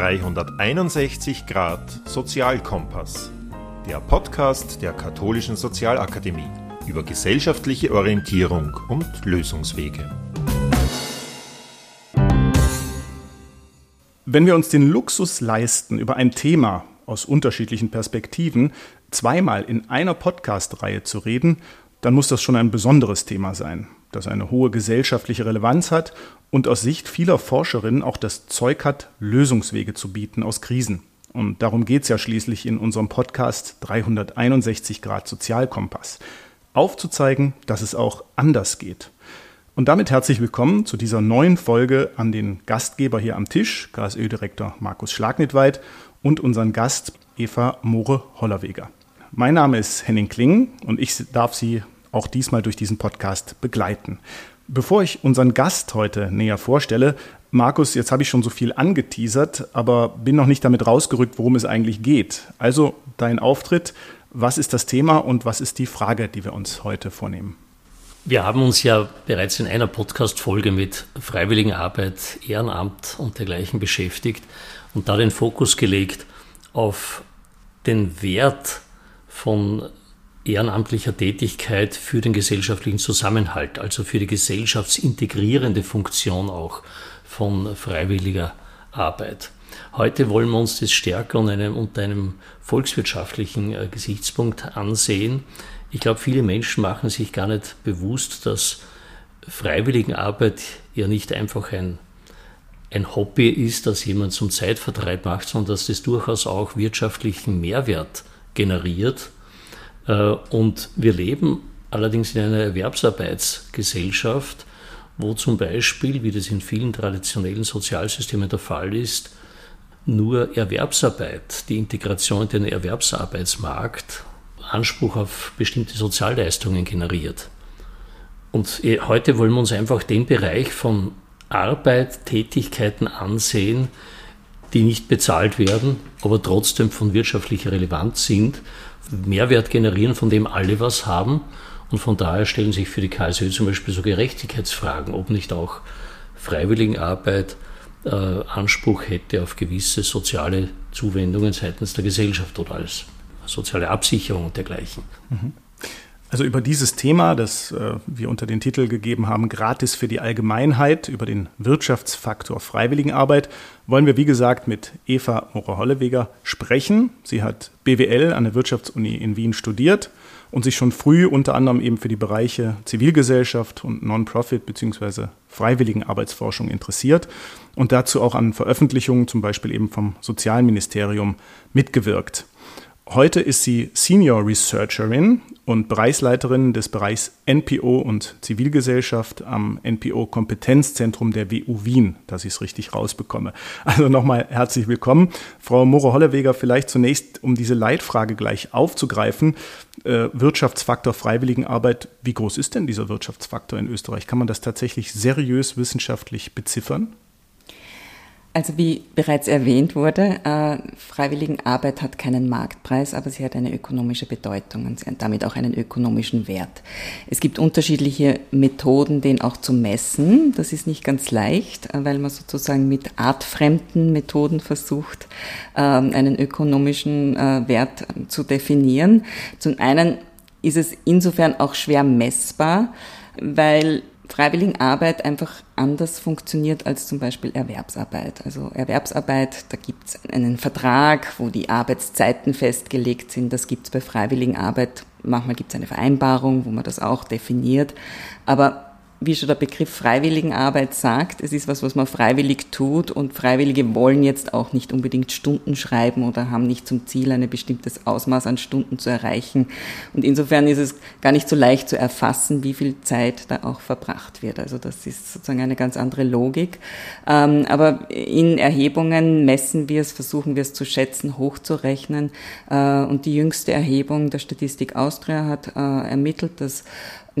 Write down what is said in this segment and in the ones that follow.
361 Grad Sozialkompass, der Podcast der Katholischen Sozialakademie über gesellschaftliche Orientierung und Lösungswege. Wenn wir uns den Luxus leisten, über ein Thema aus unterschiedlichen Perspektiven zweimal in einer Podcast-Reihe zu reden, dann muss das schon ein besonderes Thema sein, das eine hohe gesellschaftliche Relevanz hat und aus Sicht vieler Forscherinnen auch das Zeug hat, Lösungswege zu bieten aus Krisen. Und darum geht es ja schließlich in unserem Podcast 361 Grad Sozialkompass. Aufzuzeigen, dass es auch anders geht. Und damit herzlich willkommen zu dieser neuen Folge an den Gastgeber hier am Tisch, KSÖ-Direktor Markus Schlagnitweit und unseren Gast Eva Moore-Hollerweger. Mein Name ist Henning Kling und ich darf Sie auch diesmal durch diesen Podcast begleiten. Bevor ich unseren Gast heute näher vorstelle, Markus, jetzt habe ich schon so viel angeteasert, aber bin noch nicht damit rausgerückt, worum es eigentlich geht. Also dein Auftritt, was ist das Thema und was ist die Frage, die wir uns heute vornehmen? Wir haben uns ja bereits in einer Podcast-Folge mit Freiwilligenarbeit, Ehrenamt und dergleichen beschäftigt und da den Fokus gelegt auf den Wert von ehrenamtlicher Tätigkeit für den gesellschaftlichen Zusammenhalt, also für die gesellschaftsintegrierende Funktion auch von freiwilliger Arbeit. Heute wollen wir uns das stärker unter einem, unter einem volkswirtschaftlichen äh, Gesichtspunkt ansehen. Ich glaube, viele Menschen machen sich gar nicht bewusst, dass Freiwilligenarbeit ja nicht einfach ein, ein Hobby ist, das jemand zum Zeitvertreib macht, sondern dass das durchaus auch wirtschaftlichen Mehrwert generiert und wir leben allerdings in einer Erwerbsarbeitsgesellschaft, wo zum Beispiel, wie das in vielen traditionellen Sozialsystemen der Fall ist, nur Erwerbsarbeit, die Integration in den Erwerbsarbeitsmarkt, Anspruch auf bestimmte Sozialleistungen generiert. Und äh, heute wollen wir uns einfach den Bereich von Arbeit, Tätigkeiten ansehen, die nicht bezahlt werden, aber trotzdem von wirtschaftlicher Relevanz sind Mehrwert generieren, von dem alle was haben. Und von daher stellen sich für die KSÖ zum Beispiel so Gerechtigkeitsfragen, ob nicht auch Freiwilligenarbeit äh, Anspruch hätte auf gewisse soziale Zuwendungen seitens der Gesellschaft oder als soziale Absicherung und dergleichen. Mhm. Also über dieses Thema, das äh, wir unter den Titel gegeben haben, Gratis für die Allgemeinheit, über den Wirtschaftsfaktor Freiwilligenarbeit, wollen wir, wie gesagt, mit Eva Morer-Holleweger sprechen. Sie hat BWL an der Wirtschaftsuni in Wien studiert und sich schon früh unter anderem eben für die Bereiche Zivilgesellschaft und Non-Profit bzw. Freiwilligenarbeitsforschung interessiert und dazu auch an Veröffentlichungen, zum Beispiel eben vom Sozialministerium, mitgewirkt. Heute ist sie Senior Researcherin und Bereichsleiterin des Bereichs NPO und Zivilgesellschaft am NPO Kompetenzzentrum der WU Wien, dass ich es richtig rausbekomme. Also nochmal herzlich willkommen. Frau Moro-Holleweger, vielleicht zunächst, um diese Leitfrage gleich aufzugreifen. Äh, Wirtschaftsfaktor Freiwilligenarbeit, wie groß ist denn dieser Wirtschaftsfaktor in Österreich? Kann man das tatsächlich seriös wissenschaftlich beziffern? Also wie bereits erwähnt wurde, äh, Freiwilligenarbeit hat keinen Marktpreis, aber sie hat eine ökonomische Bedeutung und damit auch einen ökonomischen Wert. Es gibt unterschiedliche Methoden, den auch zu messen. Das ist nicht ganz leicht, äh, weil man sozusagen mit artfremden Methoden versucht, äh, einen ökonomischen äh, Wert zu definieren. Zum einen ist es insofern auch schwer messbar, weil Freiwilligenarbeit einfach anders funktioniert als zum Beispiel Erwerbsarbeit. Also Erwerbsarbeit, da gibt es einen Vertrag, wo die Arbeitszeiten festgelegt sind. Das gibt es bei Freiwilligenarbeit. Manchmal gibt es eine Vereinbarung, wo man das auch definiert. Aber wie schon der Begriff Freiwilligenarbeit sagt, es ist was, was man freiwillig tut und Freiwillige wollen jetzt auch nicht unbedingt Stunden schreiben oder haben nicht zum Ziel, ein bestimmtes Ausmaß an Stunden zu erreichen. Und insofern ist es gar nicht so leicht zu erfassen, wie viel Zeit da auch verbracht wird. Also das ist sozusagen eine ganz andere Logik. Ähm, aber in Erhebungen messen wir es, versuchen wir es zu schätzen, hochzurechnen. Äh, und die jüngste Erhebung der Statistik Austria hat äh, ermittelt, dass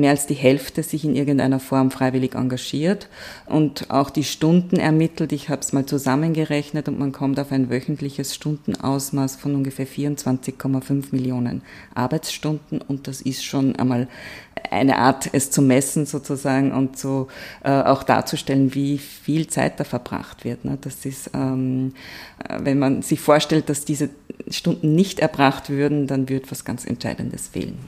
mehr als die Hälfte sich in irgendeiner Form freiwillig engagiert und auch die Stunden ermittelt. Ich habe es mal zusammengerechnet und man kommt auf ein wöchentliches Stundenausmaß von ungefähr 24,5 Millionen Arbeitsstunden und das ist schon einmal eine Art, es zu messen sozusagen und so äh, auch darzustellen, wie viel Zeit da verbracht wird. Ne? Das ist, ähm, äh, wenn man sich vorstellt, dass diese Stunden nicht erbracht würden, dann wird was ganz Entscheidendes fehlen.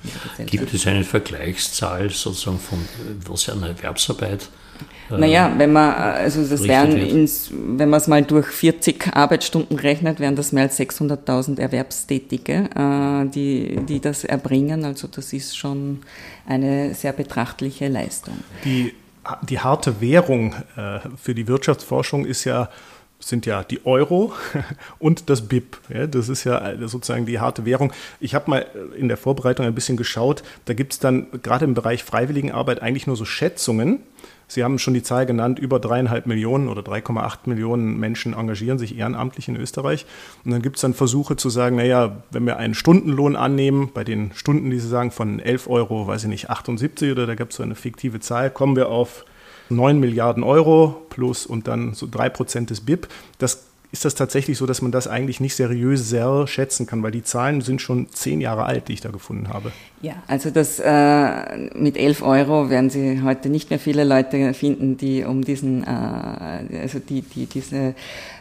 Gibt es eine Vergleichszahl sozusagen von was eine Erwerbsarbeit äh, naja, wenn man, also das wären, ins, wenn man es mal durch 40 Arbeitsstunden rechnet, wären das mehr als 600.000 Erwerbstätige, äh, die, die das erbringen. Also das ist schon eine sehr betrachtliche Leistung. Die, die harte Währung äh, für die Wirtschaftsforschung ist ja sind ja die Euro und das BIP. Ja, das ist ja sozusagen die harte Währung. Ich habe mal in der Vorbereitung ein bisschen geschaut. Da gibt es dann gerade im Bereich Freiwilligenarbeit eigentlich nur so Schätzungen. Sie haben schon die Zahl genannt, über dreieinhalb Millionen oder 3,8 Millionen Menschen engagieren sich ehrenamtlich in Österreich. Und dann gibt es dann Versuche zu sagen, naja, wenn wir einen Stundenlohn annehmen, bei den Stunden, die Sie sagen, von 11 Euro, weiß ich nicht, 78 oder da gibt es so eine fiktive Zahl, kommen wir auf 9 Milliarden Euro plus und dann so 3 Prozent des BIP. Das ist das tatsächlich so, dass man das eigentlich nicht seriös sehr schätzen kann, weil die Zahlen sind schon zehn Jahre alt, die ich da gefunden habe. Ja, also das äh, mit 11 Euro werden Sie heute nicht mehr viele Leute finden, die um diesen, äh, also die, die diese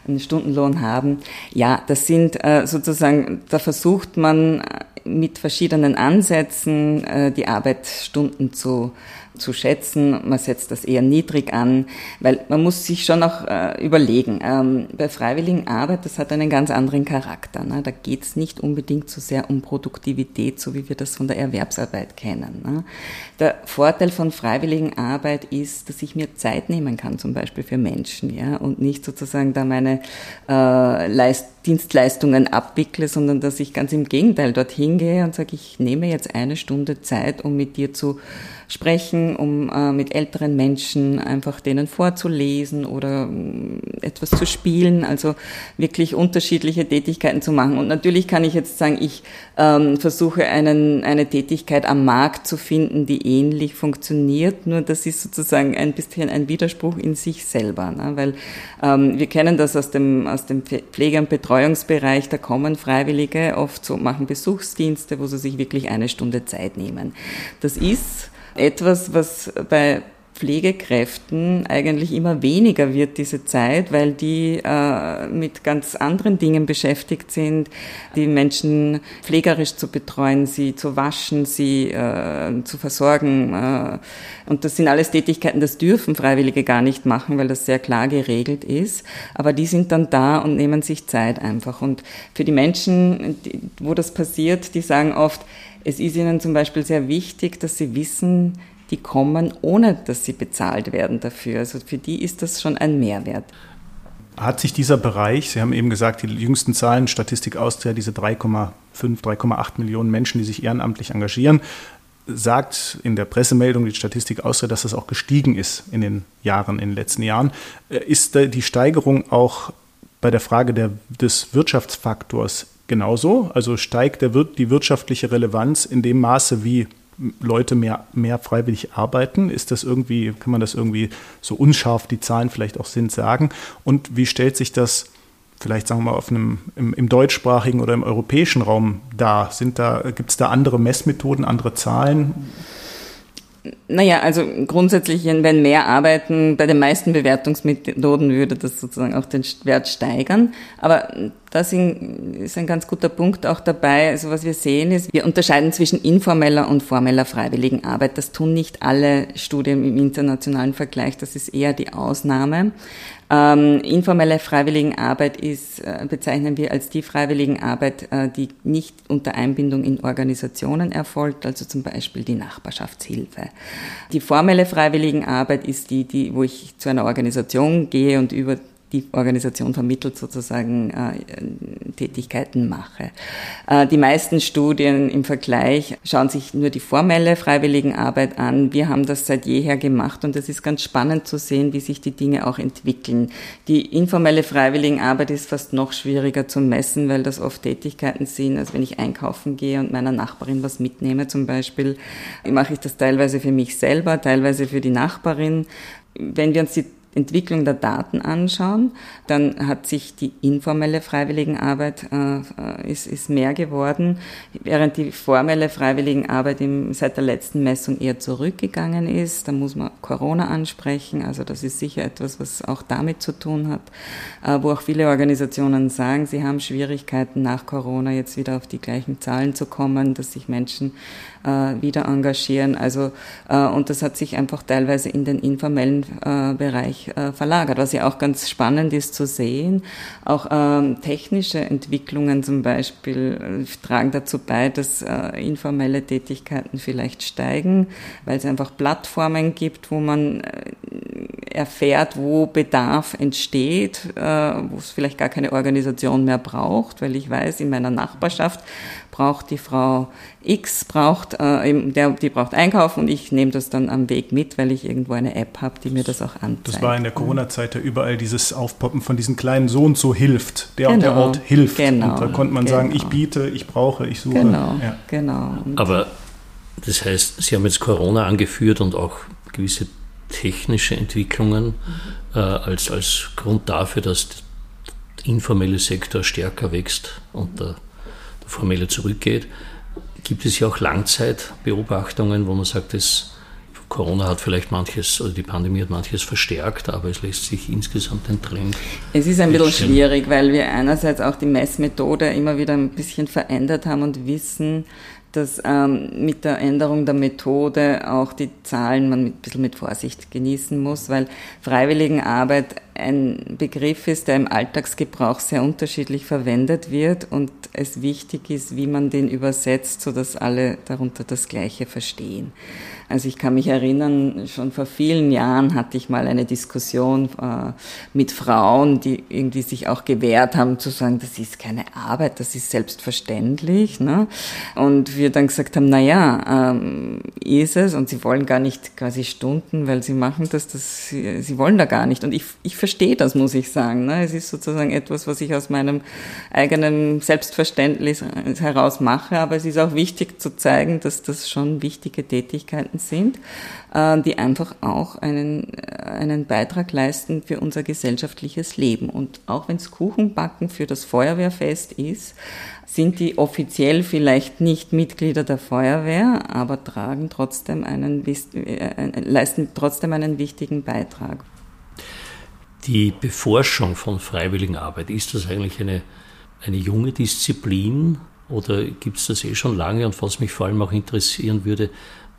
einen Stundenlohn haben. Ja, das sind äh, sozusagen, da versucht man mit verschiedenen Ansätzen äh, die Arbeitsstunden zu zu schätzen. Man setzt das eher niedrig an, weil man muss sich schon auch äh, überlegen. Ähm, bei freiwilligen Arbeit, das hat einen ganz anderen Charakter. Ne? Da geht es nicht unbedingt so sehr um Produktivität, so wie wir das von der Erwerbsarbeit kennen. Ne? Der Vorteil von freiwilligen Arbeit ist, dass ich mir Zeit nehmen kann, zum Beispiel für Menschen, ja, und nicht sozusagen da meine äh, Leist Dienstleistungen abwickle, sondern dass ich ganz im Gegenteil dorthin gehe und sage, ich nehme jetzt eine Stunde Zeit, um mit dir zu sprechen, um äh, mit älteren Menschen einfach denen vorzulesen oder äh, etwas zu spielen, also wirklich unterschiedliche Tätigkeiten zu machen. Und natürlich kann ich jetzt sagen, ich ähm, versuche einen, eine Tätigkeit am Markt zu finden, die ähnlich funktioniert, nur das ist sozusagen ein bisschen ein Widerspruch in sich selber, ne? weil ähm, wir kennen das aus dem, aus dem Pflege- und Betreuungsbereich, da kommen Freiwillige oft so, machen Besuchsdienste, wo sie sich wirklich eine Stunde Zeit nehmen. Das ist etwas, was bei Pflegekräften eigentlich immer weniger wird, diese Zeit, weil die äh, mit ganz anderen Dingen beschäftigt sind, die Menschen pflegerisch zu betreuen, sie zu waschen, sie äh, zu versorgen. Äh, und das sind alles Tätigkeiten, das dürfen Freiwillige gar nicht machen, weil das sehr klar geregelt ist. Aber die sind dann da und nehmen sich Zeit einfach. Und für die Menschen, die, wo das passiert, die sagen oft, es ist ihnen zum Beispiel sehr wichtig, dass sie wissen, die kommen, ohne dass sie bezahlt werden dafür. Also für die ist das schon ein Mehrwert. Hat sich dieser Bereich, Sie haben eben gesagt, die jüngsten Zahlen, Statistik Austria, diese 3,5, 3,8 Millionen Menschen, die sich ehrenamtlich engagieren, sagt in der Pressemeldung die Statistik Austria, dass das auch gestiegen ist in den Jahren, in den letzten Jahren. Äh, ist die Steigerung auch bei der Frage der, des Wirtschaftsfaktors genauso? Also steigt der, die wirtschaftliche Relevanz in dem Maße, wie Leute mehr, mehr freiwillig arbeiten? Ist das irgendwie, kann man das irgendwie so unscharf die Zahlen vielleicht auch sind, sagen? Und wie stellt sich das vielleicht sagen wir mal auf einem, im, im deutschsprachigen oder im europäischen Raum dar? Sind da, gibt es da andere Messmethoden, andere Zahlen? Naja, also grundsätzlich, wenn mehr arbeiten, bei den meisten Bewertungsmethoden würde das sozusagen auch den Wert steigern. Aber das ist ein ganz guter Punkt auch dabei. Also was wir sehen ist, wir unterscheiden zwischen informeller und formeller Freiwilligenarbeit. Das tun nicht alle Studien im internationalen Vergleich. Das ist eher die Ausnahme. Ähm, informelle Freiwilligenarbeit ist, äh, bezeichnen wir als die Freiwilligenarbeit, äh, die nicht unter Einbindung in Organisationen erfolgt, also zum Beispiel die Nachbarschaftshilfe. Die formelle Freiwilligenarbeit ist die, die, wo ich zu einer Organisation gehe und über die Organisation vermittelt sozusagen äh, Tätigkeiten mache. Äh, die meisten Studien im Vergleich schauen sich nur die formelle Freiwilligenarbeit an. Wir haben das seit jeher gemacht und es ist ganz spannend zu sehen, wie sich die Dinge auch entwickeln. Die informelle Freiwilligenarbeit ist fast noch schwieriger zu messen, weil das oft Tätigkeiten sind, als wenn ich einkaufen gehe und meiner Nachbarin was mitnehme zum Beispiel, mache ich das teilweise für mich selber, teilweise für die Nachbarin. Wenn wir uns die Entwicklung der Daten anschauen, dann hat sich die informelle Freiwilligenarbeit äh, ist, ist mehr geworden, während die formelle Freiwilligenarbeit im, seit der letzten Messung eher zurückgegangen ist. Da muss man Corona ansprechen, also das ist sicher etwas, was auch damit zu tun hat, äh, wo auch viele Organisationen sagen, sie haben Schwierigkeiten nach Corona jetzt wieder auf die gleichen Zahlen zu kommen, dass sich Menschen äh, wieder engagieren. Also äh, und das hat sich einfach teilweise in den informellen äh, Bereich äh, verlagert, was ja auch ganz spannend ist zu sehen. Auch ähm, technische Entwicklungen zum Beispiel äh, tragen dazu bei, dass äh, informelle Tätigkeiten vielleicht steigen, weil es einfach Plattformen gibt, wo man äh, erfährt, wo Bedarf entsteht, äh, wo es vielleicht gar keine Organisation mehr braucht, weil ich weiß, in meiner Nachbarschaft braucht die Frau X, braucht, äh, der, die braucht einkaufen und ich nehme das dann am Weg mit, weil ich irgendwo eine App habe, die mir das auch anzeigt. Das war in der Corona-Zeit ja überall dieses Aufpoppen von diesen kleinen so und so hilft. Der genau, und der Ort hilft. Genau, und da konnte man genau. sagen, ich biete, ich brauche, ich suche. Genau, ja. genau. Aber das heißt, Sie haben jetzt Corona angeführt und auch gewisse technische Entwicklungen mhm. äh, als, als Grund dafür, dass der informelle Sektor stärker wächst und der formelle zurückgeht, gibt es ja auch Langzeitbeobachtungen, wo man sagt, dass Corona hat vielleicht manches, oder die Pandemie hat manches verstärkt, aber es lässt sich insgesamt den Trend. Es ist ein bisschen schwierig, weil wir einerseits auch die Messmethode immer wieder ein bisschen verändert haben und wissen, dass ähm, mit der Änderung der Methode auch die Zahlen man mit, ein bisschen mit Vorsicht genießen muss, weil Freiwilligenarbeit ein Begriff ist, der im Alltagsgebrauch sehr unterschiedlich verwendet wird und es wichtig ist, wie man den übersetzt, sodass alle darunter das Gleiche verstehen. Also ich kann mich erinnern, schon vor vielen Jahren hatte ich mal eine Diskussion äh, mit Frauen, die irgendwie sich auch gewehrt haben zu sagen, das ist keine Arbeit, das ist selbstverständlich. Ne? Und wir dann gesagt haben, na ja, ähm, ist es und sie wollen gar nicht quasi Stunden, weil sie machen das, das sie, sie wollen da gar nicht. Und ich, ich verstehe das, muss ich sagen. Ne? Es ist sozusagen etwas, was ich aus meinem eigenen Selbstverständnis heraus mache, aber es ist auch wichtig zu zeigen, dass das schon wichtige Tätigkeiten sind, äh, die einfach auch einen, äh, einen Beitrag leisten für unser gesellschaftliches Leben. Und auch wenn es Kuchenbacken für das Feuerwehrfest ist, sind die offiziell vielleicht nicht Mitglieder der Feuerwehr, aber tragen trotzdem einen, äh, leisten trotzdem einen wichtigen Beitrag. Die Beforschung von Freiwilligenarbeit, ist das eigentlich eine, eine junge Disziplin oder gibt es das eh schon lange? Und was mich vor allem auch interessieren würde,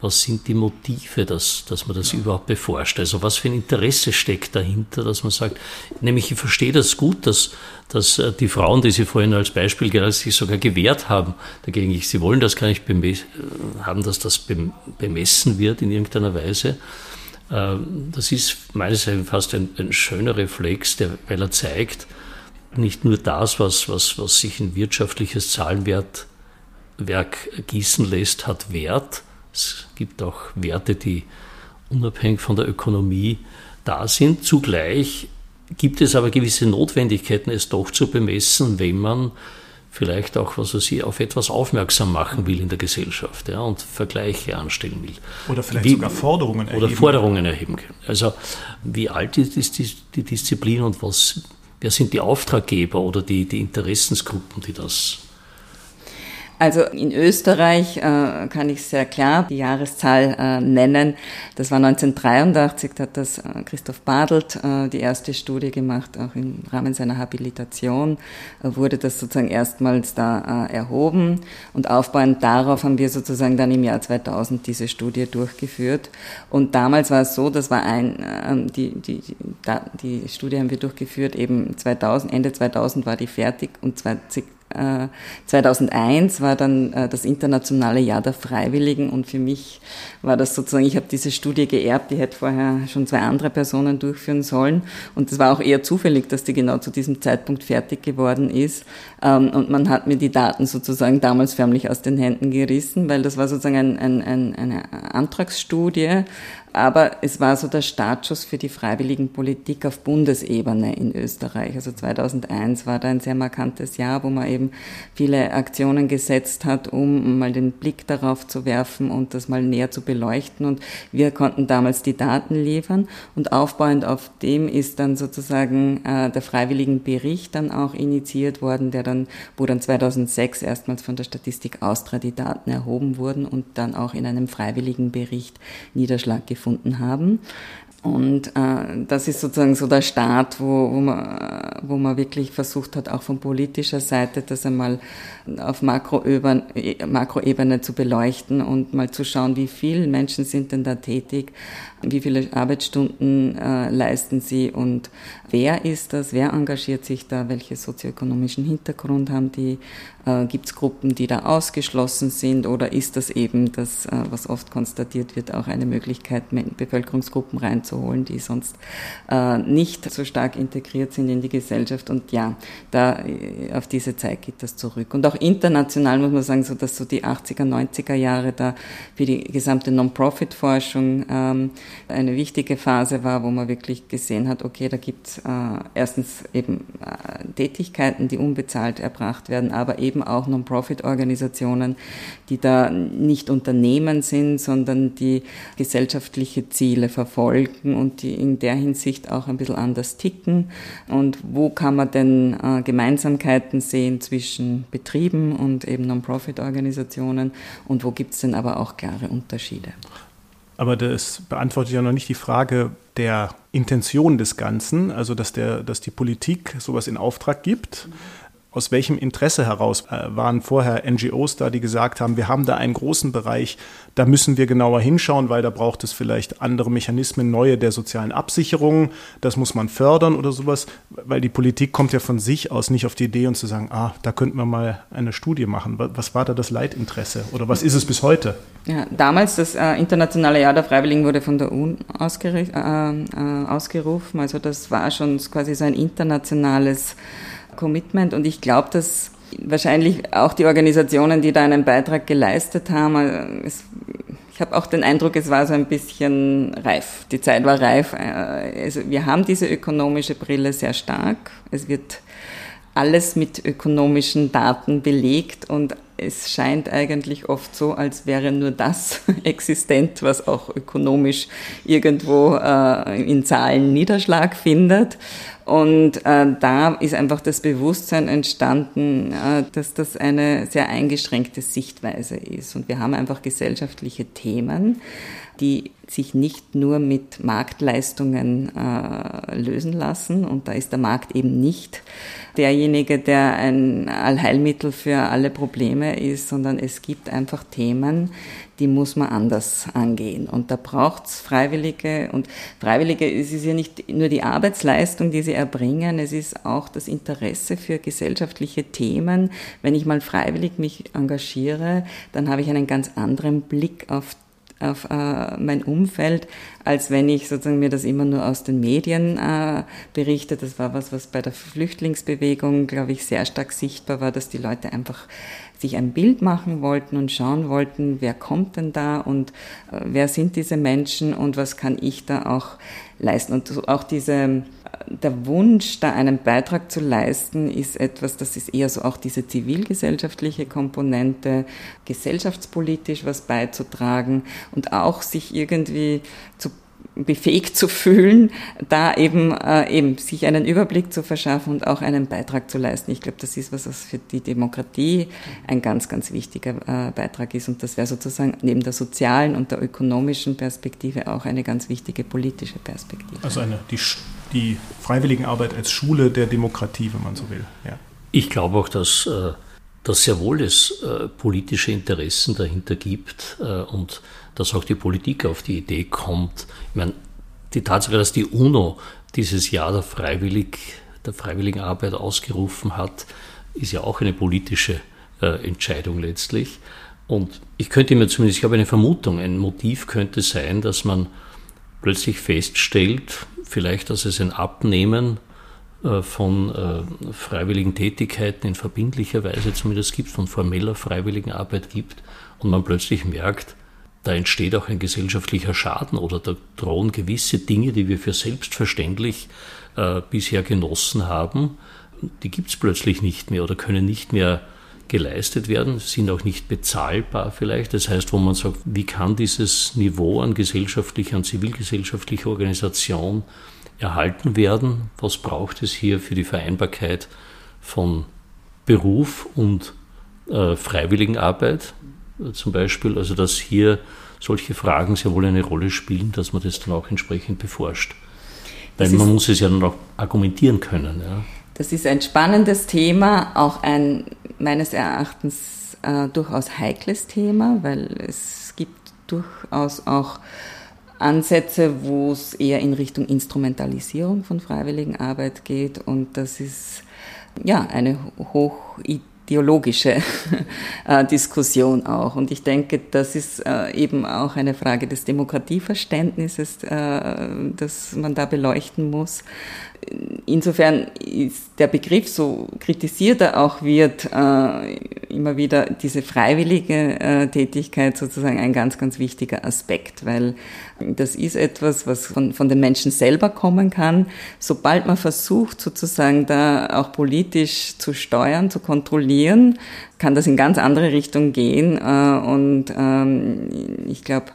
was sind die Motive, dass, dass man das ja. überhaupt beforscht? Also was für ein Interesse steckt dahinter, dass man sagt, nämlich ich verstehe das gut, dass, dass äh, die Frauen, die Sie vorhin als Beispiel gerade sich sogar gewehrt haben, dagegen ich, sie wollen das gar nicht äh, haben, dass das bemessen wird in irgendeiner Weise. Äh, das ist meines Erachtens fast ein, ein schöner Reflex, der, weil er zeigt, nicht nur das, was, was, was sich in wirtschaftliches Zahlenwerk gießen lässt, hat Wert, es gibt auch Werte, die unabhängig von der Ökonomie da sind. Zugleich gibt es aber gewisse Notwendigkeiten, es doch zu bemessen, wenn man vielleicht auch, was weiß ich, auf etwas aufmerksam machen will in der Gesellschaft ja, und Vergleiche anstellen will. Oder vielleicht wie, sogar Forderungen erheben. Oder Forderungen erheben können. Also wie alt ist die, die Disziplin und was, wer sind die Auftraggeber oder die, die Interessensgruppen, die das also in Österreich äh, kann ich sehr klar die Jahreszahl äh, nennen. Das war 1983, da hat das äh, Christoph Badelt äh, die erste Studie gemacht, auch im Rahmen seiner Habilitation äh, wurde das sozusagen erstmals da äh, erhoben und aufbauend darauf haben wir sozusagen dann im Jahr 2000 diese Studie durchgeführt. Und damals war es so, das war ein, ähm, die, die, die, die Studie haben wir durchgeführt, eben 2000, Ende 2000 war die fertig und 20 äh, 2001 war dann äh, das internationale Jahr der Freiwilligen und für mich war das sozusagen, ich habe diese Studie geerbt, die hätte vorher schon zwei andere Personen durchführen sollen. Und es war auch eher zufällig, dass die genau zu diesem Zeitpunkt fertig geworden ist. Ähm, und man hat mir die Daten sozusagen damals förmlich aus den Händen gerissen, weil das war sozusagen ein, ein, ein, eine Antragsstudie aber es war so der Startschuss für die Freiwilligenpolitik auf Bundesebene in Österreich. Also 2001 war da ein sehr markantes Jahr, wo man eben viele Aktionen gesetzt hat, um mal den Blick darauf zu werfen und das mal näher zu beleuchten. Und wir konnten damals die Daten liefern. Und aufbauend auf dem ist dann sozusagen äh, der Freiwilligenbericht dann auch initiiert worden, der dann, wo dann 2006 erstmals von der Statistik Austria die Daten erhoben wurden und dann auch in einem Freiwilligenbericht Niederschlag gefunden gefunden haben. Und äh, das ist sozusagen so der Start, wo, wo, man, wo man wirklich versucht hat, auch von politischer Seite das einmal auf Makroebene, Makroebene zu beleuchten und mal zu schauen, wie viele Menschen sind denn da tätig, wie viele Arbeitsstunden äh, leisten sie und wer ist das, wer engagiert sich da, welche sozioökonomischen Hintergrund haben die, äh, gibt es Gruppen, die da ausgeschlossen sind oder ist das eben das, äh, was oft konstatiert wird, auch eine Möglichkeit, Bevölkerungsgruppen reinzuholen, die sonst äh, nicht so stark integriert sind in die Gesellschaft und ja, da äh, auf diese Zeit geht das zurück. Und auch international muss man sagen, so dass so die 80er, 90er Jahre da für die gesamte Non-Profit-Forschung ähm, eine wichtige Phase war, wo man wirklich gesehen hat, okay, da gibt es äh, erstens eben äh, Tätigkeiten, die unbezahlt erbracht werden, aber eben auch Non-Profit-Organisationen, die da nicht Unternehmen sind, sondern die gesellschaftliche Ziele verfolgen und die in der Hinsicht auch ein bisschen anders ticken. Und wo kann man denn äh, Gemeinsamkeiten sehen zwischen Betrieben und eben Non-Profit-Organisationen und wo gibt es denn aber auch klare Unterschiede? Aber das beantwortet ja noch nicht die Frage der Intention des Ganzen, also dass, der, dass die Politik sowas in Auftrag gibt. Mhm aus welchem Interesse heraus äh, waren vorher NGOs da, die gesagt haben, wir haben da einen großen Bereich, da müssen wir genauer hinschauen, weil da braucht es vielleicht andere Mechanismen, neue der sozialen Absicherung, das muss man fördern oder sowas, weil die Politik kommt ja von sich aus nicht auf die Idee und zu sagen, ah, da könnten wir mal eine Studie machen. Was war da das Leitinteresse oder was ist es bis heute? Ja, damals das äh, Internationale Jahr der Freiwilligen wurde von der UN äh, äh, ausgerufen, also das war schon quasi so ein internationales Commitment und ich glaube, dass wahrscheinlich auch die Organisationen, die da einen Beitrag geleistet haben, äh, es, ich habe auch den Eindruck, es war so ein bisschen reif. Die Zeit war reif. Also wir haben diese ökonomische Brille sehr stark. Es wird alles mit ökonomischen Daten belegt und es scheint eigentlich oft so, als wäre nur das existent, was auch ökonomisch irgendwo äh, in Zahlen Niederschlag findet. Und äh, da ist einfach das Bewusstsein entstanden, äh, dass das eine sehr eingeschränkte Sichtweise ist. Und wir haben einfach gesellschaftliche Themen, die sich nicht nur mit Marktleistungen äh, lösen lassen. Und da ist der Markt eben nicht derjenige, der ein Allheilmittel für alle Probleme ist, sondern es gibt einfach Themen, die muss man anders angehen. Und da braucht's Freiwillige. Und Freiwillige, es ist ja nicht nur die Arbeitsleistung, die sie erbringen, es ist auch das Interesse für gesellschaftliche Themen. Wenn ich mal freiwillig mich engagiere, dann habe ich einen ganz anderen Blick auf auf äh, mein Umfeld, als wenn ich sozusagen mir das immer nur aus den Medien äh, berichte. Das war was, was bei der Flüchtlingsbewegung, glaube ich, sehr stark sichtbar war, dass die Leute einfach sich ein Bild machen wollten und schauen wollten, wer kommt denn da und äh, wer sind diese Menschen und was kann ich da auch leisten. Und auch diese der Wunsch, da einen Beitrag zu leisten, ist etwas, das ist eher so auch diese zivilgesellschaftliche Komponente, gesellschaftspolitisch was beizutragen und auch sich irgendwie zu befähigt zu fühlen, da eben, äh, eben sich einen Überblick zu verschaffen und auch einen Beitrag zu leisten. Ich glaube, das ist was, was für die Demokratie ein ganz, ganz wichtiger äh, Beitrag ist. Und das wäre sozusagen neben der sozialen und der ökonomischen Perspektive auch eine ganz wichtige politische Perspektive. Also eine, die, die Freiwilligenarbeit als Schule der Demokratie, wenn man so will. Ja. Ich glaube auch, dass, äh, dass sehr wohl es äh, politische Interessen dahinter gibt äh, und dass auch die Politik auf die Idee kommt. Ich meine, die Tatsache, dass die UNO dieses Jahr der, Freiwillig, der Freiwilligenarbeit ausgerufen hat, ist ja auch eine politische äh, Entscheidung letztlich. Und ich könnte mir zumindest, ich habe eine Vermutung, ein Motiv könnte sein, dass man plötzlich feststellt, vielleicht, dass es ein Abnehmen äh, von äh, freiwilligen Tätigkeiten in verbindlicher Weise zumindest gibt, von formeller freiwilligen Arbeit gibt und man plötzlich merkt, da entsteht auch ein gesellschaftlicher Schaden oder da drohen gewisse Dinge, die wir für selbstverständlich äh, bisher genossen haben, die gibt es plötzlich nicht mehr oder können nicht mehr geleistet werden, sind auch nicht bezahlbar vielleicht. Das heißt, wo man sagt, wie kann dieses Niveau an gesellschaftlicher und zivilgesellschaftlicher Organisation erhalten werden? Was braucht es hier für die Vereinbarkeit von Beruf und äh, Freiwilligenarbeit zum Beispiel? Also dass hier solche Fragen sehr wohl eine Rolle spielen, dass man das dann auch entsprechend beforscht. Weil man muss es ja dann auch argumentieren können. Ja. Das ist ein spannendes Thema, auch ein meines Erachtens äh, durchaus heikles Thema, weil es gibt durchaus auch Ansätze, wo es eher in Richtung Instrumentalisierung von Freiwilligenarbeit geht und das ist ja eine hoch ideologische äh, Diskussion auch. Und ich denke, das ist äh, eben auch eine Frage des Demokratieverständnisses, äh, das man da beleuchten muss insofern ist der Begriff, so kritisiert er auch wird, äh, immer wieder diese freiwillige äh, Tätigkeit sozusagen ein ganz, ganz wichtiger Aspekt, weil das ist etwas, was von, von den Menschen selber kommen kann. Sobald man versucht, sozusagen da auch politisch zu steuern, zu kontrollieren, kann das in ganz andere Richtungen gehen. Äh, und ähm, ich glaube,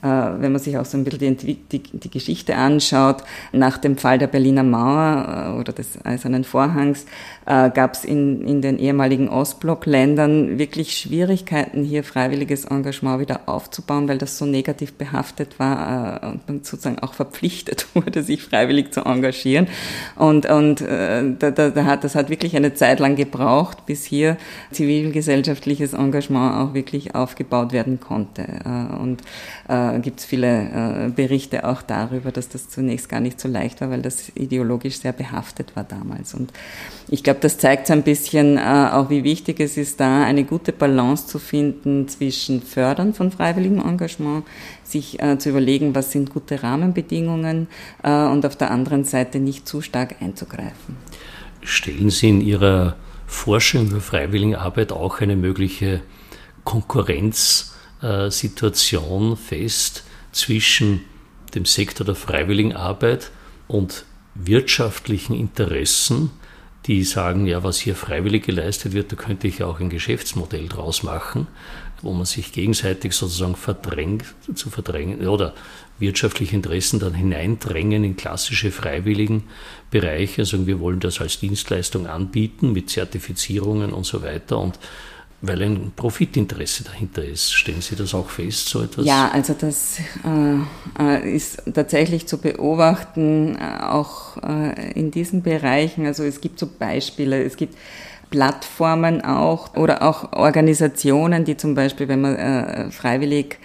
wenn man sich auch so ein bisschen die, die, die Geschichte anschaut, nach dem Fall der Berliner Mauer äh, oder des Eisernen Vorhangs äh, gab es in, in den ehemaligen Ostblockländern wirklich Schwierigkeiten, hier freiwilliges Engagement wieder aufzubauen, weil das so negativ behaftet war und man sozusagen auch verpflichtet wurde, sich freiwillig zu engagieren. Und, und da, da, da hat, das hat wirklich eine Zeit lang gebraucht, bis hier zivilgesellschaftliches Engagement auch wirklich aufgebaut werden konnte. Und äh, gibt es viele äh, Berichte auch darüber, dass das zunächst gar nicht so leicht war, weil das ideologisch sehr behaftet war damals. Und ich glaube, das zeigt so ein bisschen äh, auch, wie wichtig es ist, da eine gute Balance zu finden zwischen Fördern von freiwilligem Engagement, sich äh, zu überlegen, was sind gute Rahmenbedingungen äh, und auf der anderen Seite nicht zu stark einzugreifen. Stellen Sie in Ihrer Forschung über Freiwilligenarbeit auch eine mögliche Konkurrenz äh, Situation fest zwischen dem Sektor der Freiwilligenarbeit und wirtschaftlichen Interessen, die sagen, ja, was hier freiwillig geleistet wird, da könnte ich auch ein Geschäftsmodell draus machen, wo man sich gegenseitig sozusagen verdrängt, zu verdrängen oder wirtschaftliche Interessen dann hineindrängen in klassische freiwilligen Bereiche, sagen, wir wollen das als Dienstleistung anbieten mit Zertifizierungen und so weiter. Und weil ein Profitinteresse dahinter ist. Stellen Sie das auch fest, so etwas? Ja, also das äh, äh ist tatsächlich zu beobachten, äh, auch äh, in diesen Bereichen. Also es gibt so Beispiele, es gibt Plattformen auch oder auch Organisationen, die zum Beispiel, wenn man äh, freiwillig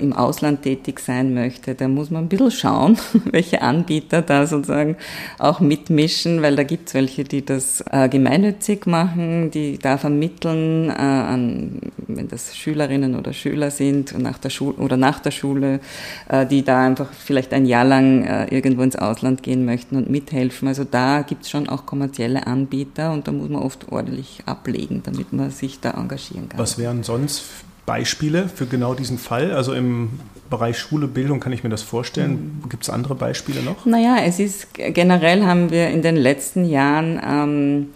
im Ausland tätig sein möchte, da muss man ein bisschen schauen, welche Anbieter da sozusagen auch mitmischen, weil da gibt es welche, die das äh, gemeinnützig machen, die da vermitteln, äh, an, wenn das Schülerinnen oder Schüler sind nach der Schule oder nach der Schule, äh, die da einfach vielleicht ein Jahr lang äh, irgendwo ins Ausland gehen möchten und mithelfen. Also da gibt es schon auch kommerzielle Anbieter und da muss man oft ordentlich ablegen, damit man sich da engagieren kann. Was wären sonst Beispiele für genau diesen Fall? Also im Bereich Schule, Bildung kann ich mir das vorstellen. Mhm. Gibt es andere Beispiele noch? Naja, es ist generell haben wir in den letzten Jahren ähm,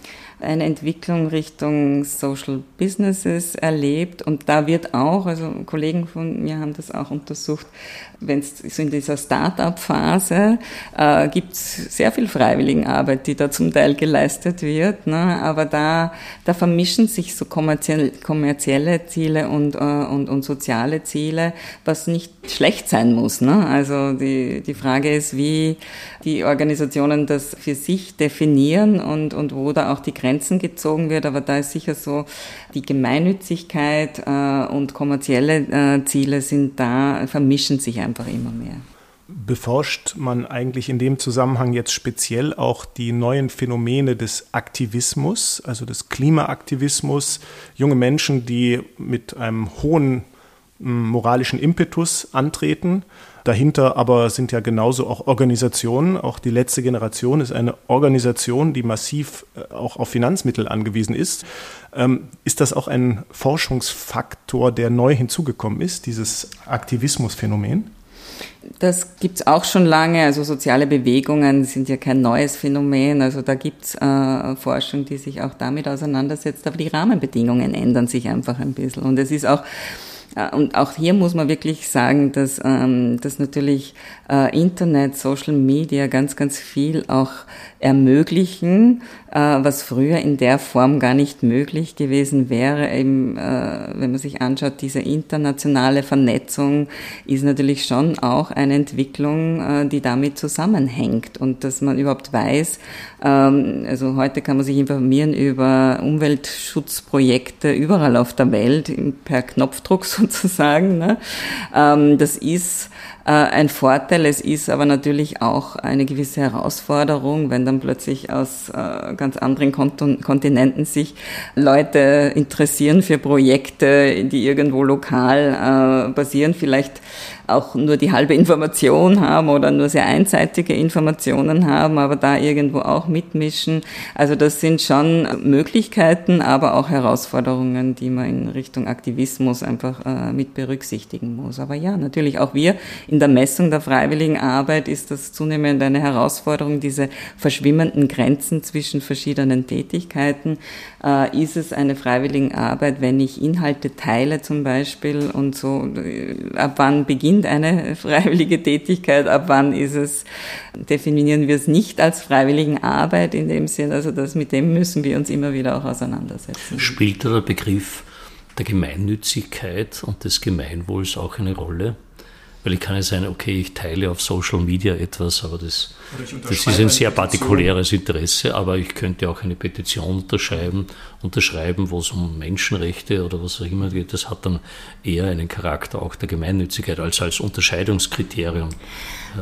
eine Entwicklung Richtung Social Businesses erlebt und da wird auch, also Kollegen von mir haben das auch untersucht, wenn es so in dieser Start-up-Phase äh, gibt es sehr viel Freiwilligenarbeit, die da zum Teil geleistet wird, ne? aber da, da vermischen sich so kommerzielle, kommerzielle Ziele und, äh, und, und soziale Ziele, was nicht schlecht sein muss. Ne? Also die, die Frage ist, wie die Organisationen das für sich definieren und, und wo da auch die Grenzen gezogen wird, aber da ist sicher so, die Gemeinnützigkeit äh, und kommerzielle äh, Ziele sind da, vermischen sich einfach immer mehr. beforscht man eigentlich in dem Zusammenhang jetzt speziell auch die neuen Phänomene des Aktivismus, also des Klimaaktivismus, junge Menschen, die mit einem hohen moralischen Impetus antreten. Dahinter aber sind ja genauso auch Organisationen. Auch die letzte Generation ist eine Organisation, die massiv äh, auch auf Finanzmittel angewiesen ist. Ähm, ist das auch ein Forschungsfaktor, der neu hinzugekommen ist, dieses Aktivismusphänomen? Das gibt es auch schon lange. Also soziale Bewegungen sind ja kein neues Phänomen. Also da gibt es äh, Forschung, die sich auch damit auseinandersetzt. Aber die Rahmenbedingungen ändern sich einfach ein bisschen. Und es ist auch und auch hier muss man wirklich sagen, dass, ähm, dass natürlich äh, Internet, Social Media ganz, ganz viel auch ermöglichen, äh, was früher in der Form gar nicht möglich gewesen wäre. Eben, äh, wenn man sich anschaut, diese internationale Vernetzung ist natürlich schon auch eine Entwicklung, äh, die damit zusammenhängt und dass man überhaupt weiß, ähm, also heute kann man sich informieren über Umweltschutzprojekte überall auf der Welt per Knopfdruck sozusagen. Ne? Ähm, das ist äh, ein Vorteil. Es ist aber natürlich auch eine gewisse Herausforderung, wenn dann plötzlich aus äh, ganz anderen Kontinenten sich Leute interessieren für Projekte, die irgendwo lokal äh, basieren, vielleicht auch nur die halbe Information haben oder nur sehr einseitige Informationen haben, aber da irgendwo auch mitmischen. Also das sind schon Möglichkeiten, aber auch Herausforderungen, die man in Richtung Aktivismus einfach äh, mit berücksichtigen muss. Aber ja, natürlich auch wir in der Messung der freiwilligen Arbeit ist das zunehmend eine Herausforderung, diese verschwimmenden Grenzen zwischen verschiedenen Tätigkeiten. Äh, ist es eine freiwillige Arbeit, wenn ich Inhalte teile zum Beispiel und so, äh, ab wann beginnt eine freiwillige Tätigkeit, ab wann ist es, definieren wir es nicht als freiwillige Arbeit in dem Sinn, also das, mit dem müssen wir uns immer wieder auch auseinandersetzen. Spielt der Begriff der Gemeinnützigkeit und des Gemeinwohls auch eine Rolle? Weil ich kann ja sein, okay, ich teile auf Social Media etwas, aber das, das ist ein sehr partikuläres Interesse, aber ich könnte auch eine Petition unterschreiben, unterschreiben, wo es um Menschenrechte oder was auch immer geht. Das hat dann eher einen Charakter auch der Gemeinnützigkeit als als Unterscheidungskriterium.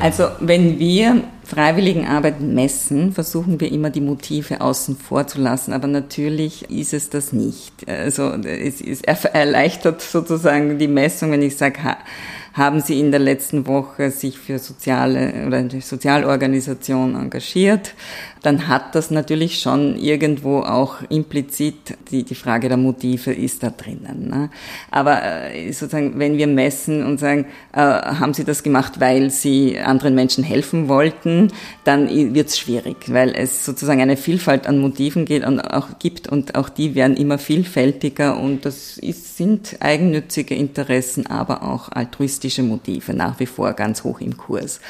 Also wenn wir Freiwilligenarbeit messen, versuchen wir immer die Motive außen vor zu lassen, aber natürlich ist es das nicht. Also es, es erleichtert sozusagen die Messung, wenn ich sage, haben Sie in der letzten Woche sich für soziale oder eine Sozialorganisation engagiert dann hat das natürlich schon irgendwo auch implizit die, die Frage der Motive ist da drinnen. Ne? Aber äh, sozusagen, wenn wir messen und sagen, äh, haben Sie das gemacht, weil Sie anderen Menschen helfen wollten, dann wird es schwierig, weil es sozusagen eine Vielfalt an Motiven geht und auch gibt und auch die werden immer vielfältiger und das ist, sind eigennützige Interessen, aber auch altruistische Motive nach wie vor ganz hoch im Kurs.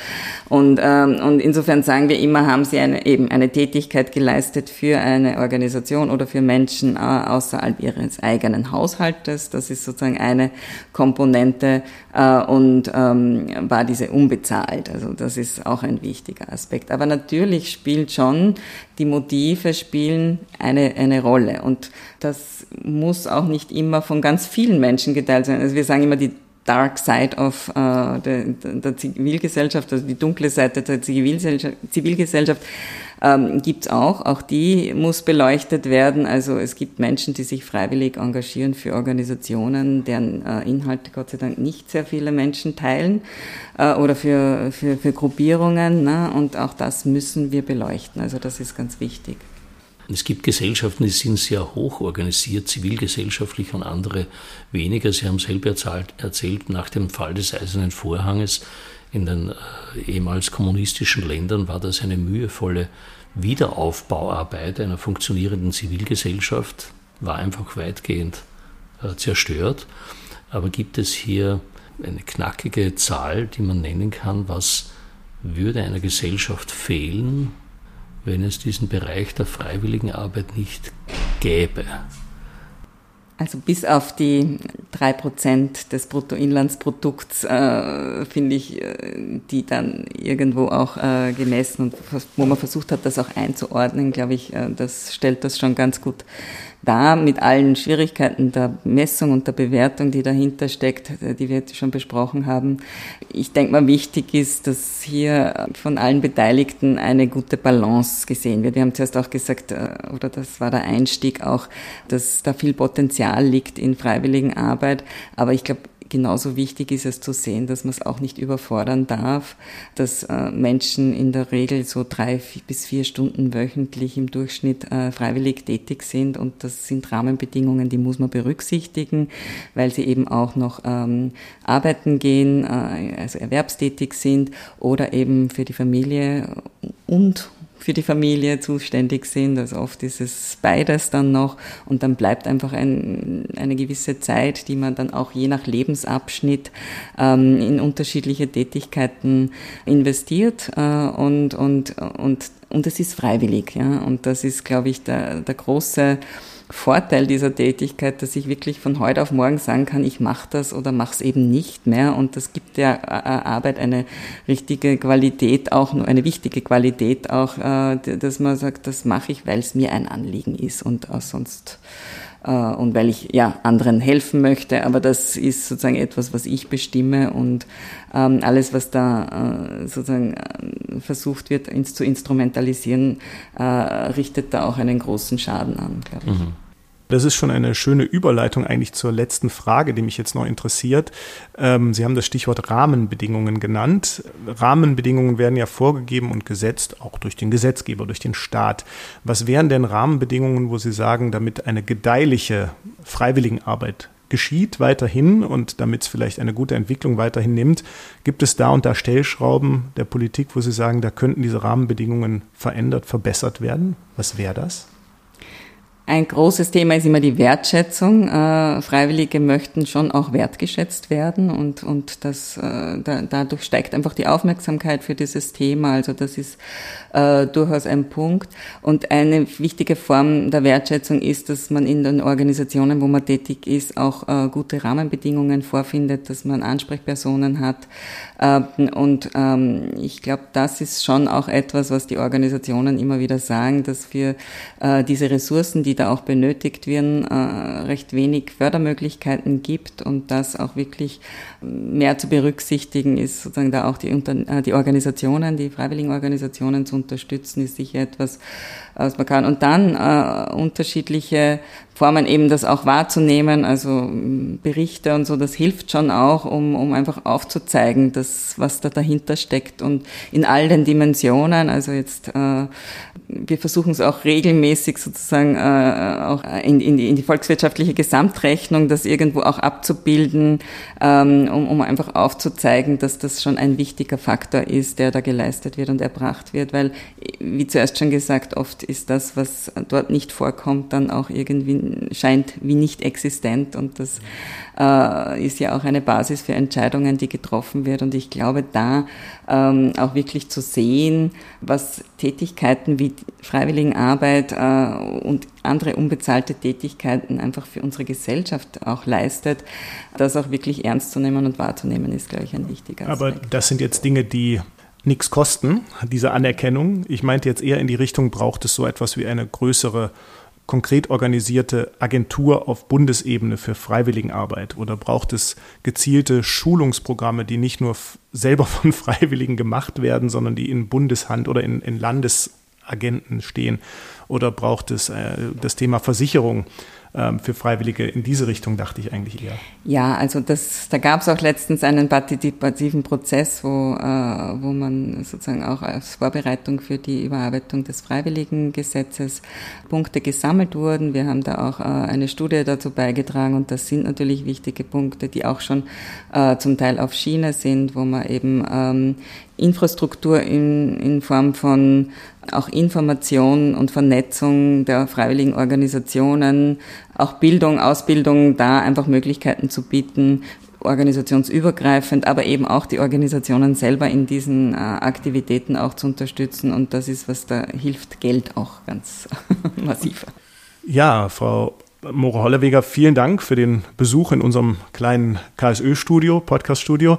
Und, ähm, und insofern sagen wir immer, haben Sie eine, eben eine Tätigkeit geleistet für eine Organisation oder für Menschen äh, außerhalb ihres eigenen Haushaltes. Das ist sozusagen eine Komponente äh, und ähm, war diese unbezahlt. Also das ist auch ein wichtiger Aspekt. Aber natürlich spielt schon, die Motive spielen eine, eine Rolle und das muss auch nicht immer von ganz vielen Menschen geteilt sein. Also wir sagen immer, die Dark Side of äh, der, der Zivilgesellschaft, also die dunkle Seite der Zivilgesellschaft, Zivilgesellschaft ähm, gibt auch. Auch die muss beleuchtet werden. Also es gibt Menschen, die sich freiwillig engagieren für Organisationen, deren äh, Inhalte Gott sei Dank nicht sehr viele Menschen teilen äh, oder für, für, für Gruppierungen. Ne? Und auch das müssen wir beleuchten. Also das ist ganz wichtig. Es gibt Gesellschaften, die sind sehr hoch organisiert, zivilgesellschaftlich und andere weniger. Sie haben selber erzählt, nach dem Fall des Eisernen Vorhanges in den äh, ehemals kommunistischen Ländern war das eine mühevolle Wiederaufbauarbeit einer funktionierenden Zivilgesellschaft, war einfach weitgehend äh, zerstört. Aber gibt es hier eine knackige Zahl, die man nennen kann, was würde einer Gesellschaft fehlen, wenn es diesen Bereich der freiwilligen Arbeit nicht gäbe? Also bis auf die drei Prozent des Bruttoinlandsprodukts, äh, finde ich, äh, die dann irgendwo auch äh, gemessen und wo man versucht hat, das auch einzuordnen, glaube ich, äh, das stellt das schon ganz gut da mit allen Schwierigkeiten der Messung und der Bewertung, die dahinter steckt, die wir schon besprochen haben. Ich denke mal, wichtig ist, dass hier von allen Beteiligten eine gute Balance gesehen wird. Wir haben zuerst auch gesagt, äh, oder das war der Einstieg auch, dass da viel Potenzial liegt in freiwilligen Arbeit. Aber ich glaube, genauso wichtig ist es zu sehen, dass man es auch nicht überfordern darf, dass äh, Menschen in der Regel so drei bis vier Stunden wöchentlich im Durchschnitt äh, freiwillig tätig sind. Und das sind Rahmenbedingungen, die muss man berücksichtigen, weil sie eben auch noch ähm, arbeiten gehen, äh, also erwerbstätig sind oder eben für die Familie und für die Familie zuständig sind. Also oft ist es beides dann noch und dann bleibt einfach ein, eine gewisse Zeit, die man dann auch je nach Lebensabschnitt ähm, in unterschiedliche Tätigkeiten investiert äh, und, und, und, und es ist freiwillig. Ja? Und das ist, glaube ich, der, der große Vorteil dieser Tätigkeit, dass ich wirklich von heute auf morgen sagen kann, ich mache das oder mache es eben nicht mehr. Und das gibt der äh, Arbeit eine richtige Qualität, auch eine wichtige Qualität, auch, äh, dass man sagt, das mache ich, weil es mir ein Anliegen ist und sonst und weil ich ja anderen helfen möchte. Aber das ist sozusagen etwas, was ich bestimme und ähm, alles, was da sozusagen versucht wird, ins, zu instrumentalisieren, richtet da auch einen großen Schaden an, glaube ich. Mhm. Das ist schon eine schöne Überleitung eigentlich zur letzten Frage, die mich jetzt noch interessiert. Ähm, Sie haben das Stichwort Rahmenbedingungen genannt. Rahmenbedingungen werden ja vorgegeben und gesetzt, auch durch den Gesetzgeber, durch den Staat. Was wären denn Rahmenbedingungen, wo Sie sagen, damit eine gedeihliche Freiwilligenarbeit geschieht weiterhin und damit es vielleicht eine gute Entwicklung weiterhin nimmt, gibt es da und da Stellschrauben der Politik, wo Sie sagen, da könnten diese Rahmenbedingungen verändert, verbessert werden? Was wäre das? Ein großes Thema ist immer die Wertschätzung. Äh, Freiwillige möchten schon auch wertgeschätzt werden und, und das, äh, da, dadurch steigt einfach die Aufmerksamkeit für dieses Thema. Also das ist äh, durchaus ein Punkt. Und eine wichtige Form der Wertschätzung ist, dass man in den Organisationen, wo man tätig ist, auch äh, gute Rahmenbedingungen vorfindet, dass man Ansprechpersonen hat. Äh, und ähm, ich glaube, das ist schon auch etwas, was die Organisationen immer wieder sagen, dass wir diese Ressourcen, die da auch benötigt werden, äh, recht wenig Fördermöglichkeiten gibt und das auch wirklich mehr zu berücksichtigen ist, sozusagen da auch die, äh, die Organisationen, die freiwilligen Organisationen zu unterstützen, ist sicher etwas, was man kann. Und dann äh, unterschiedliche Formen eben das auch wahrzunehmen, also mm, Berichte und so, das hilft schon auch, um, um einfach aufzuzeigen, dass, was da dahinter steckt und in all den Dimensionen, also jetzt, äh, wir versuchen es auch regelmäßig sozusagen äh, auch in, in, die, in die volkswirtschaftliche Gesamtrechnung, das irgendwo auch abzubilden, ähm, um, um einfach aufzuzeigen, dass das schon ein wichtiger Faktor ist, der da geleistet wird und erbracht wird, weil, wie zuerst schon gesagt, oft ist das, was dort nicht vorkommt, dann auch irgendwie scheint wie nicht existent und das äh, ist ja auch eine Basis für Entscheidungen, die getroffen wird. Und ich glaube, da ähm, auch wirklich zu sehen, was Tätigkeiten wie Freiwilligenarbeit äh, und andere unbezahlte Tätigkeiten einfach für unsere Gesellschaft auch leistet, das auch wirklich ernst zu nehmen und wahrzunehmen, ist, glaube ich, ein wichtiger Aspekt. Aber das sind jetzt Dinge, die nichts kosten, diese Anerkennung. Ich meinte jetzt eher in die Richtung, braucht es so etwas wie eine größere konkret organisierte Agentur auf Bundesebene für Freiwilligenarbeit oder braucht es gezielte Schulungsprogramme, die nicht nur selber von Freiwilligen gemacht werden, sondern die in Bundeshand oder in, in Landesagenten stehen? Oder braucht es äh, das Thema Versicherung? Ähm, für Freiwillige in diese Richtung, dachte ich eigentlich eher. Ja, also das, da gab es auch letztens einen partizipativen Prozess, wo, äh, wo man sozusagen auch als Vorbereitung für die Überarbeitung des Freiwilligengesetzes Punkte gesammelt wurden. Wir haben da auch äh, eine Studie dazu beigetragen und das sind natürlich wichtige Punkte, die auch schon äh, zum Teil auf Schiene sind, wo man eben ähm, Infrastruktur in, in Form von auch Information und Vernetzung der freiwilligen Organisationen, auch Bildung, Ausbildung, da einfach Möglichkeiten zu bieten, organisationsübergreifend, aber eben auch die Organisationen selber in diesen äh, Aktivitäten auch zu unterstützen. Und das ist, was da hilft, Geld auch ganz massiv. Ja, Frau More Hollerweger, vielen Dank für den Besuch in unserem kleinen KSÖ-Studio, Podcast-Studio.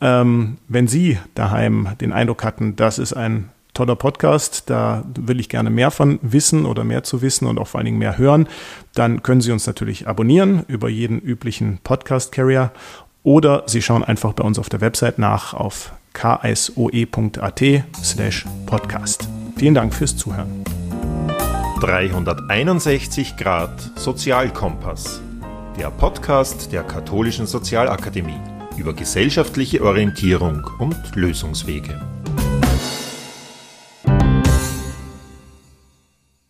Ähm, wenn Sie daheim den Eindruck hatten, das ist ein toller Podcast, da will ich gerne mehr von wissen oder mehr zu wissen und auch vor allen Dingen mehr hören, dann können Sie uns natürlich abonnieren über jeden üblichen Podcast-Carrier oder Sie schauen einfach bei uns auf der Website nach auf ksoe.at slash podcast. Vielen Dank fürs Zuhören. 361 Grad Sozialkompass. Der Podcast der Katholischen Sozialakademie über gesellschaftliche Orientierung und Lösungswege.